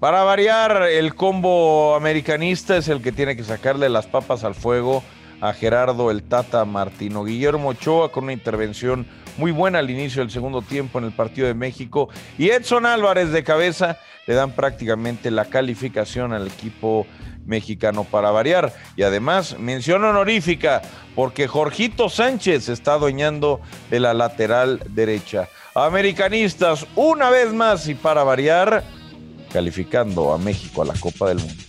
Para variar, el combo americanista es el que tiene que sacarle las papas al fuego a Gerardo el Tata Martino. Guillermo Ochoa con una intervención muy buena al inicio del segundo tiempo en el partido de México y Edson Álvarez de cabeza le dan prácticamente la calificación al equipo mexicano para variar. Y además, mención honorífica, porque Jorgito Sánchez está adueñando de la lateral derecha. Americanistas, una vez más y para variar, calificando a México a la Copa del Mundo.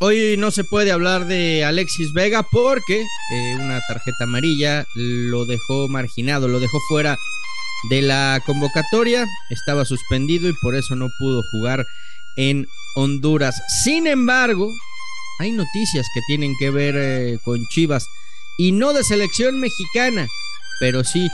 hoy no se puede hablar de Alexis Vega porque eh, una tarjeta amarilla lo dejó marginado, lo dejó fuera de la convocatoria, estaba suspendido y por eso no pudo jugar en Honduras. Sin embargo, hay noticias que tienen que ver eh, con Chivas y no de selección mexicana, pero sí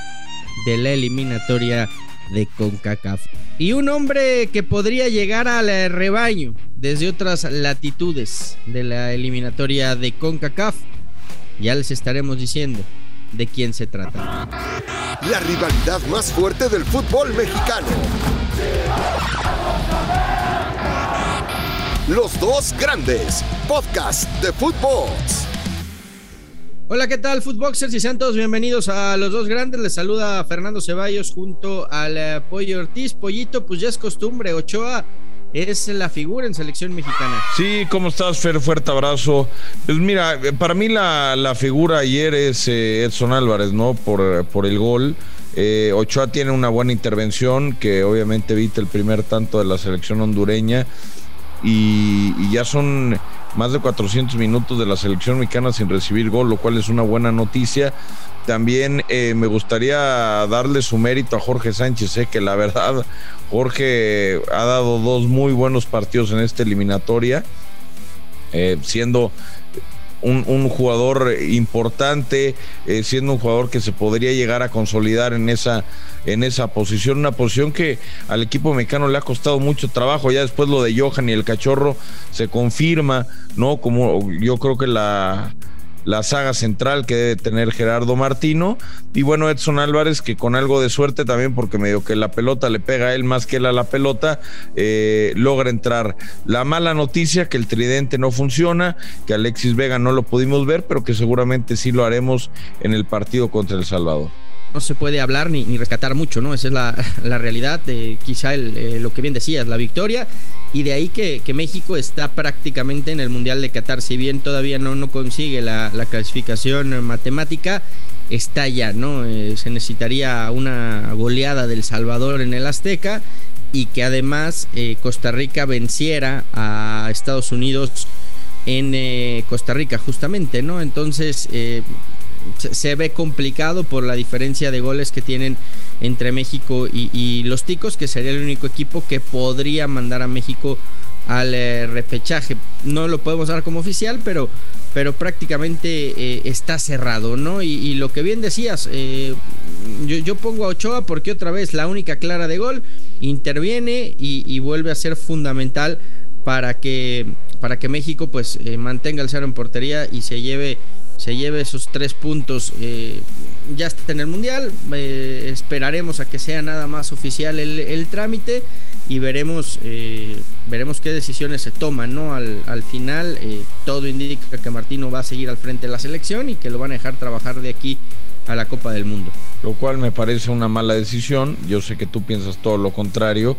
de la eliminatoria de CONCACAF. Y un hombre que podría llegar al rebaño desde otras latitudes de la eliminatoria de CONCACAF, ya les estaremos diciendo de quién se trata. La rivalidad más fuerte del fútbol mexicano. Los dos grandes, podcast de fútbol. Hola, ¿qué tal, Footboxers y Santos? Bienvenidos a los dos grandes. Les saluda Fernando Ceballos junto al eh, Pollo Ortiz. Pollito, pues ya es costumbre. Ochoa es la figura en selección mexicana. Sí, ¿cómo estás, Fer? Fuerte abrazo. Pues mira, para mí la, figura ayer es eh, Edson Álvarez, ¿no? Por, por el gol. Eh, Ochoa tiene una buena intervención que obviamente evita el primer tanto de la selección hondureña. y ya son más de 400 minutos de la selección mexicana sin recibir gol, lo cual es una buena noticia. También eh, me gustaría darle su mérito a Jorge Sánchez, sé que la verdad Jorge ha dado dos muy buenos partidos en esta eliminatoria, eh, siendo un, jugador importante, eh, siendo un jugador que se podría llegar a consolidar en esa, en esa posición, una posición que al equipo mexicano le ha costado mucho trabajo. Ya después lo de Johan y el cachorro se confirma, ¿no? Como yo creo que la la saga central que debe tener Gerardo Martino. Y bueno, Edson Álvarez, que con algo de suerte también, porque medio que la pelota le pega a él más que él a la pelota, eh, logra entrar. La mala noticia, que el tridente no funciona, que Alexis Vega no lo pudimos ver, pero que seguramente sí lo haremos en el partido contra El Salvador no se puede hablar ni, rescatar mucho, ¿no? Esa es la, realidad, de, quizá eh, lo que bien decías, la victoria, y de ahí que, México está prácticamente en el Mundial de Qatar, si bien todavía no, no consigue la, clasificación matemática, está ya, ¿no? Eh, se necesitaría una goleada del Salvador en el Azteca y que además eh, Costa Rica venciera a Estados Unidos en Costa Rica justamente, ¿no? Entonces se, ve complicado por la diferencia de goles que tienen entre México y, los Ticos, que sería el único equipo que podría mandar a México al eh, repechaje. No lo podemos dar como oficial, pero, pero prácticamente eh, está cerrado, ¿no? Y, lo que bien decías, eh, yo, pongo a Ochoa porque otra vez la única clara de gol interviene y, vuelve a ser fundamental para que, para que México pues mantenga el cero en portería y se lleve se lleve esos tres puntos. Eh, ya está en el Mundial. Eh, esperaremos a que sea nada más oficial el, trámite y veremos, eh, veremos qué decisiones se toman. ¿no? Al, al final, todo indica que Martino va a seguir al frente de la selección y que lo van a dejar trabajar de aquí a la Copa del Mundo. Lo cual me parece una mala decisión. Yo sé que tú piensas todo lo contrario,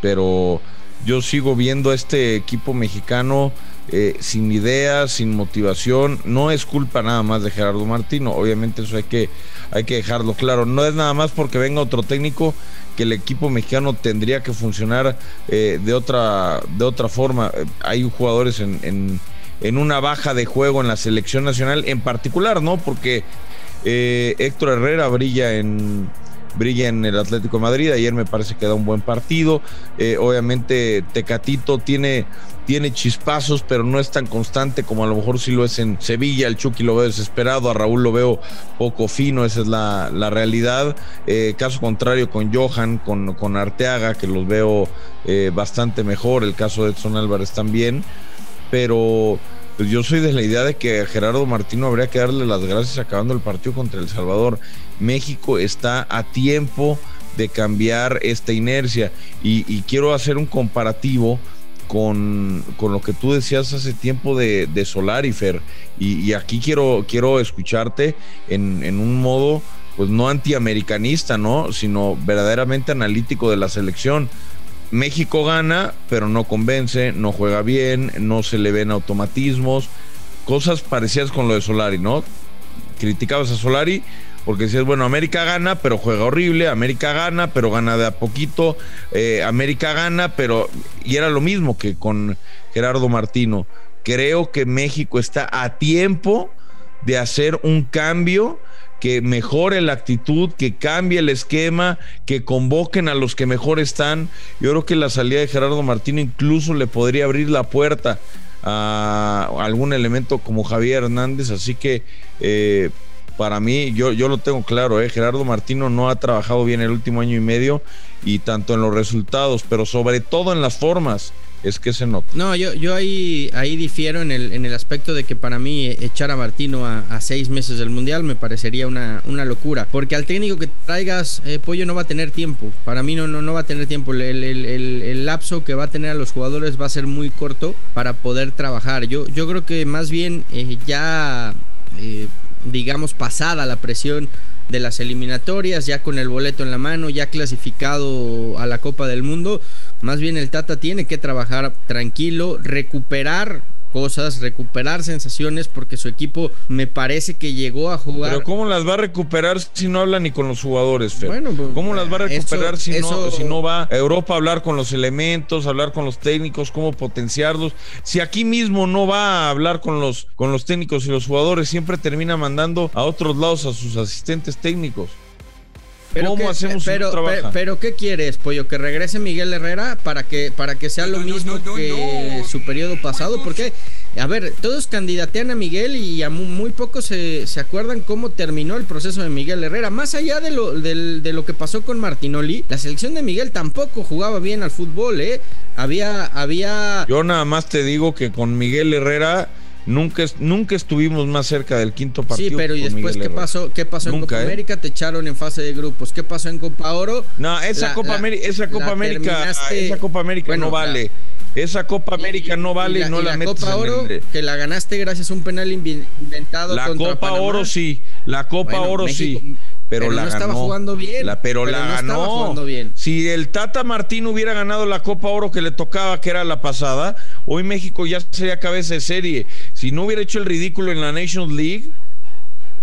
pero yo sigo viendo a este equipo mexicano eh, sin ideas, sin motivación. No es culpa nada más de Gerardo Martino, obviamente eso hay que, hay que dejarlo claro. No es nada más porque venga otro técnico que el equipo mexicano tendría que funcionar eh, de, otra, de otra forma. Hay jugadores en, en, una baja de juego en la selección nacional en particular, ¿no? Porque eh, Héctor Herrera brilla en brilla en el Atlético de Madrid. Ayer me parece que da un buen partido. Eh, obviamente Tecatito tiene, tiene chispazos, pero no es tan constante como a lo mejor si lo es en Sevilla. El Chucky lo veo desesperado, a Raúl lo veo poco fino, esa es la, realidad. Eh, caso contrario con Johan, con, con Arteaga, que los veo eh, bastante mejor. El caso de Edson Álvarez también. Pero pues yo soy de la idea de que a Gerardo Martino habría que darle las gracias acabando el partido contra El Salvador. México está a tiempo de cambiar esta inercia. Y, quiero hacer un comparativo con, lo que tú decías hace tiempo de, de Solarifer. Y, aquí quiero, quiero escucharte en, en un modo, pues no antiamericanista, ¿no? Sino verdaderamente analítico de la selección. México gana, pero no convence, no juega bien, no se le ven automatismos, cosas parecidas con lo de Solari, ¿no? Criticabas a Solari, porque decías, bueno, América gana, pero juega horrible, América gana, pero gana de a poquito, eh, América gana, pero... Y era lo mismo que con Gerardo Martino. Creo que México está a tiempo de hacer un cambio que mejore la actitud, que cambie el esquema, que convoquen a los que mejor están. Yo creo que la salida de Gerardo Martino incluso le podría abrir la puerta a algún elemento como Javier Hernández, así que eh, para mí, yo, yo lo tengo claro, ¿eh? Gerardo Martino no ha trabajado bien el último año y medio y tanto en los resultados, pero sobre todo en las formas es que se nota. No, yo, yo ahí, ahí difiero en el, en el aspecto de que para mí echar a Martino a, seis meses del Mundial me parecería una, una locura. Porque al técnico que traigas, eh, Pollo no va a tener tiempo. Para mí no, no, no va a tener tiempo. El, el, el, lapso que va a tener a los jugadores va a ser muy corto para poder trabajar. Yo, yo creo que más bien eh, ya... Eh, digamos, pasada la presión de las eliminatorias, ya con el boleto en la mano, ya clasificado a la Copa del Mundo. Más bien el Tata tiene que trabajar tranquilo, recuperar cosas, recuperar sensaciones, porque su equipo me parece que llegó a jugar. Pero ¿cómo las va a recuperar si no habla ni con los jugadores, Fer? Bueno, pues, ¿Cómo las va a recuperar si, no, si no va a Europa a hablar con los elementos, hablar con los técnicos, cómo potenciarlos? Si aquí mismo no va a hablar con los, con los técnicos y los jugadores, siempre termina mandando a otros lados a sus asistentes técnicos. Pero ¿Cómo hacemos pero, pero, ¿qué quieres, Pollo? ¿Que regrese Miguel Herrera para que, para que sea lo mismo que su periodo pasado? Porque, a ver, todos candidatean a Miguel y a muy, pocos se, se, acuerdan cómo terminó el proceso de Miguel Herrera. Más allá de lo, de, de lo que pasó con Martinoli, la selección de Miguel tampoco jugaba bien al fútbol, ¿eh? Había, había... Yo nada más te digo que con Miguel Herrera Nunca, nunca estuvimos más cerca del quinto partido. Sí, pero ¿y después qué pasó, qué pasó en Copa ¿eh? América? Te echaron en fase de grupos. ¿Qué pasó en Copa Oro? No, esa Copa, América, esa Copa América, esa Copa América no vale. esa Copa América no vale y, no la, metes Copa Oro que la ganaste gracias a un penal inventado la Copa Oro sí la Copa Oro sí pero, la no estaba jugando bien. pero, la ganó. bien. Si el Tata Martín hubiera ganado la Copa Oro que le tocaba, que era la pasada, hoy México ya sería cabeza de serie. Si no hubiera hecho el ridículo en la Nations League,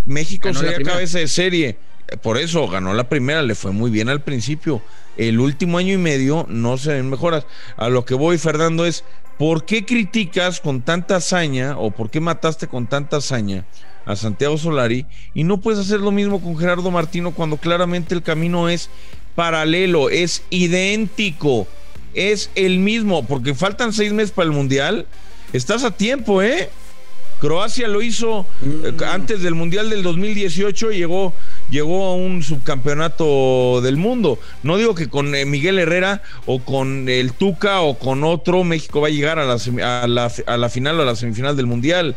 México sería cabeza de serie. Por eso ganó la primera, le fue muy bien al principio. El último año y medio no se ven mejoras. A lo que voy, Fernando, es ¿por qué criticas con tanta hazaña o por qué mataste con tanta hazaña a Santiago Solari y no puedes hacer lo mismo con Gerardo Martino cuando claramente el camino es paralelo, es idéntico, es el mismo, porque faltan seis meses para el Mundial. Estás a tiempo, ¿eh? Croacia lo hizo eh, mm. antes del Mundial del 2018, llegó, llegó a un subcampeonato del mundo. No digo que con eh, Miguel Herrera o con el Tuca o con otro México va a llegar a la, a la, a la final o a la semifinal del Mundial.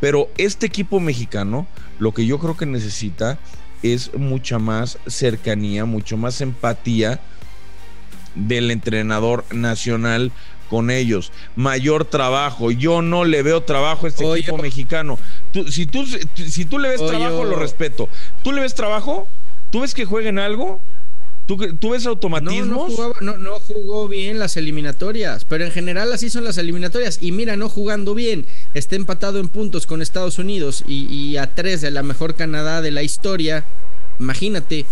Pero este equipo mexicano, lo que yo creo que necesita es mucha más cercanía, mucho más empatía del entrenador nacional con ellos, mayor trabajo. Yo no le veo trabajo a este equipo mexicano. si, tú, si tú le ves trabajo, lo respeto. ¿Tú le ves trabajo? ¿Tú ves que jueguen algo? ¿Tú, ves automatismos? No jugó bien las eliminatorias, pero en general así son las eliminatorias. Y mira, no jugando bien, está empatado en puntos con Estados Unidos y, a tres de la mejor Canadá de la historia. Imagínate,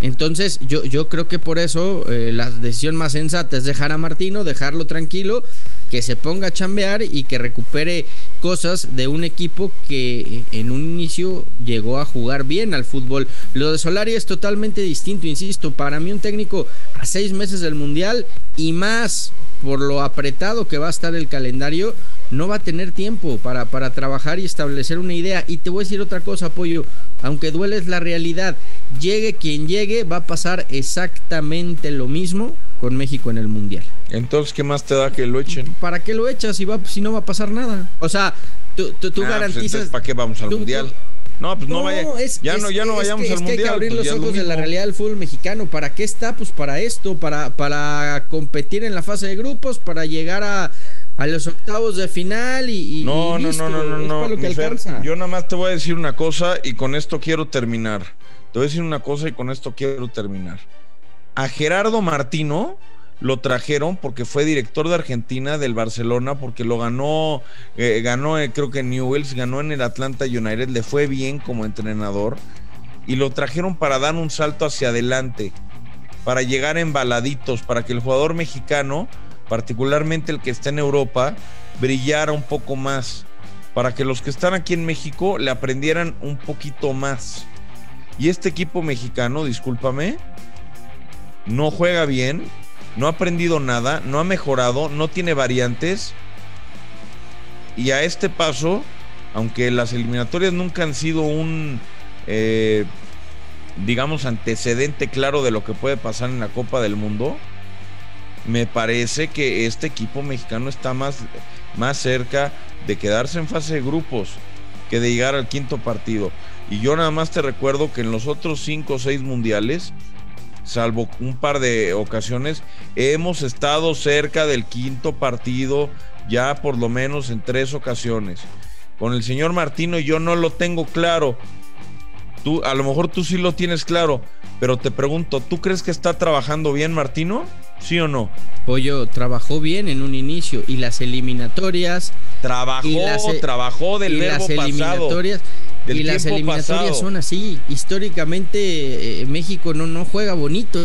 entonces, yo, yo creo que por eso eh, la decisión más sensata es dejar a Martino, dejarlo tranquilo, que se ponga a chambear y que recupere cosas de un equipo que en un inicio llegó a jugar bien al fútbol. Lo de Solari es totalmente distinto, insisto. Para mí, un técnico a seis meses del Mundial y más por lo apretado que va a estar el calendario, no va a tener tiempo para, para trabajar y establecer una idea. Y te voy a decir otra cosa, Apoyo, aunque duele es la realidad. Llegue quien llegue, va a pasar exactamente lo mismo con México en el Mundial. Entonces, ¿qué más te da que lo echen? ¿Para qué lo echas si, va, si no va a pasar nada? O sea, tú, tú, ah, pues, garantizas... ¿Para qué vamos al Mundial? No, pues no, vaya. ya no, ya no vayamos al mundial. hay que abrir pues los ojos de la realidad del fútbol mexicano. ¿Para qué está? Pues para esto, para, para competir en la fase de grupos, para llegar a, a los octavos de final y, no, no, no, no, no, no, yo nada más te voy a decir una cosa y con esto quiero terminar. Te voy a decir una cosa y con esto quiero terminar. A Gerardo Martino lo trajeron porque fue director de Argentina del Barcelona, porque lo ganó, eh, ganó eh, creo que en Newells, ganó en el Atlanta United, le fue bien como entrenador y lo trajeron para dar un salto hacia adelante, para llegar embaladitos, para que el jugador mexicano particularmente el que está en Europa, brillara un poco más, para que los que están aquí en México le aprendieran un poquito más. Y este equipo mexicano, discúlpame, no juega bien, no ha aprendido nada, no ha mejorado, no tiene variantes. Y a este paso, aunque las eliminatorias nunca han sido un, eh, digamos, antecedente claro de lo que puede pasar en la Copa del Mundo, me parece que este equipo mexicano está más, más cerca de quedarse en fase de grupos que de llegar al quinto partido. Y yo nada más te recuerdo que en los otros cinco o seis mundiales, salvo un par de ocasiones, hemos estado cerca del quinto partido ya por lo menos en tres ocasiones. Con el señor Martino yo no lo tengo claro. Tú, a lo mejor tú sí lo tienes claro, pero te pregunto, ¿tú crees que está trabajando bien Martino? ¿Sí o no? Pollo trabajó bien en un inicio y las eliminatorias. Trabajó, trabajó del y las eliminatorias, y las eliminatorias son así. Históricamente eh, México no, no juega bonito.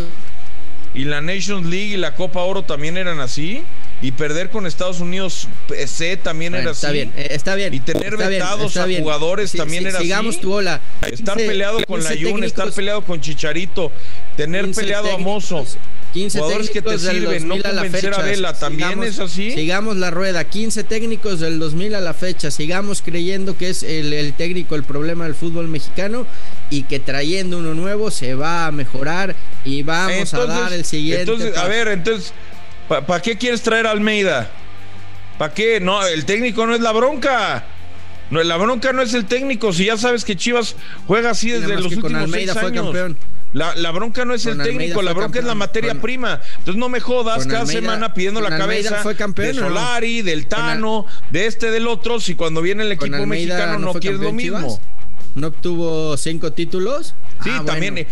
Y la Nations League y la Copa Oro también eran así. Y perder con Estados Unidos C también era está así. Bien, eh, está bien. Y tener vetados a jugadores también era sigamos así. tu ola. Estar peleado con la Jun, estar peleado con Chicharito, tener peleado a Mozo. 15 jugadores que te sirven, no convencer a, Vela, también es así. Sigamos la rueda, 15 técnicos del 2000 a la fecha, sigamos creyendo que es el, técnico el problema del fútbol mexicano y que trayendo uno nuevo se va a mejorar y vamos a dar el siguiente. Entonces, a ver, entonces, ¿para qué quieres traer a Almeida? ¿Para qué? No, el técnico no es la bronca. No, la bronca no es el técnico. Si ya sabes que Chivas juega así desde los últimos Almeida seis años. Campeón. La, bronca no es el técnico, la bronca es la materia prima. Entonces no me jodas cada semana pidiendo la cabeza de Solari, del Tano, de este, del otro, si cuando viene el equipo mexicano no, quieres lo mismo. ¿No obtuvo cinco títulos? Sí, ah, también. Eh,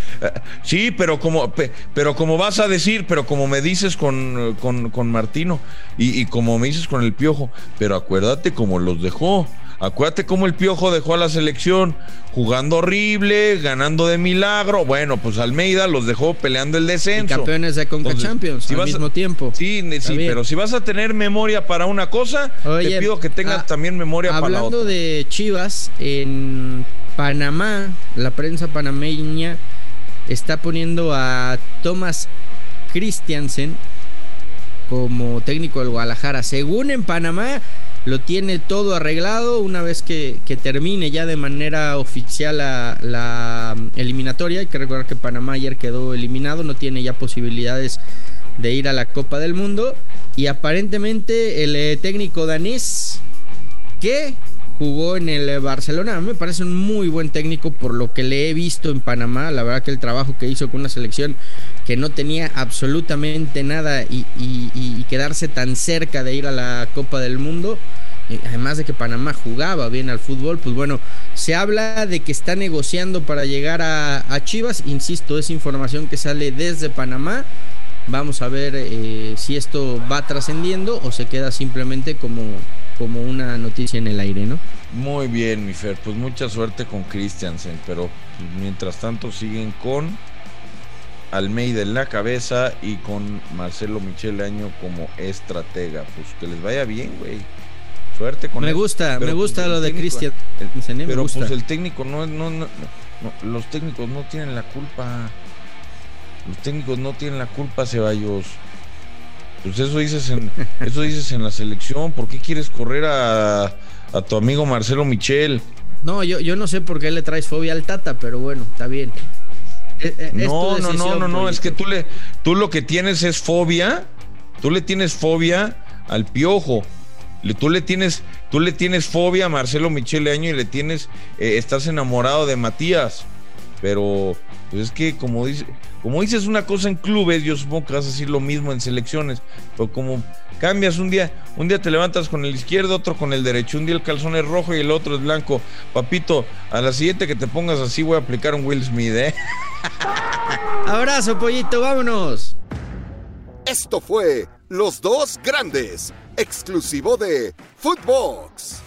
sí, pero como, pero como vas a decir, pero como me dices con, con, Martino y, y como me dices con el Piojo, pero acuérdate cómo los dejó. Acuérdate cómo el Piojo dejó a la selección jugando horrible, ganando de milagro. Bueno, pues Almeida los dejó peleando el descenso. campeones de Conca Champions al mismo tiempo. Sí, sí, pero si vas a tener memoria para una cosa, te pido que tengas ah, también memoria para la otra. Hablando de Chivas, en Panamá, la prensa panameña está poniendo a Thomas Christiansen como técnico del Guadalajara. Según en Panamá, lo tiene todo arreglado una vez que, termine ya de manera oficial la, eliminatoria. Hay que recordar que Panamá ayer quedó eliminado, no tiene ya posibilidades de ir a la Copa del Mundo. Y aparentemente el eh, técnico danés que jugó en el Barcelona. me parece un muy buen técnico por lo que le he visto en Panamá. La verdad que el trabajo que hizo con una selección que no tenía absolutamente nada y, quedarse tan cerca de ir a la Copa del Mundo. Además de que Panamá jugaba bien al fútbol, pues bueno, se habla de que está negociando para llegar a, Chivas. Insisto, es información que sale desde Panamá. Vamos a ver eh, si esto va trascendiendo o se queda simplemente como, como una noticia en el aire, ¿no? Muy bien, mi Fer, pues mucha suerte con Christiansen, pero mientras tanto siguen con Almeida en la cabeza y con Marcelo Michel Año como estratega. Pues que les vaya bien, güey. Suerte con Me gusta, me pues, gusta lo de Cristian. Pero pues el técnico no, no, no, los técnicos no tienen la culpa. Los técnicos no tienen la culpa, Ceballos. Pues eso dices en, eso dices en la selección. ¿Por qué quieres correr a, a tu amigo Marcelo Michel? No, yo, yo no sé por qué le traes fobia al Tata, pero bueno, está bien. Eh, eh, no, no, no, no, no, es que tú le, tú lo que tienes es fobia, tú le tienes fobia al piojo, Tú le tienes, tú le tienes fobia a Marcelo Michele Año y le tienes, eh, estás enamorado de Matías. Pero pues es que como dice, como dices una cosa en clubes, yo supongo que vas a decir lo mismo en selecciones. Pero como cambias un día, un día te levantas con el izquierdo, otro con el derecho, un día el calzón es rojo y el otro es blanco. Papito, a la siguiente que te pongas así voy a aplicar un Will Smith, ¿eh? Abrazo, pollito, vámonos. Esto fue Los Dos Grandes, exclusivo de Footbox.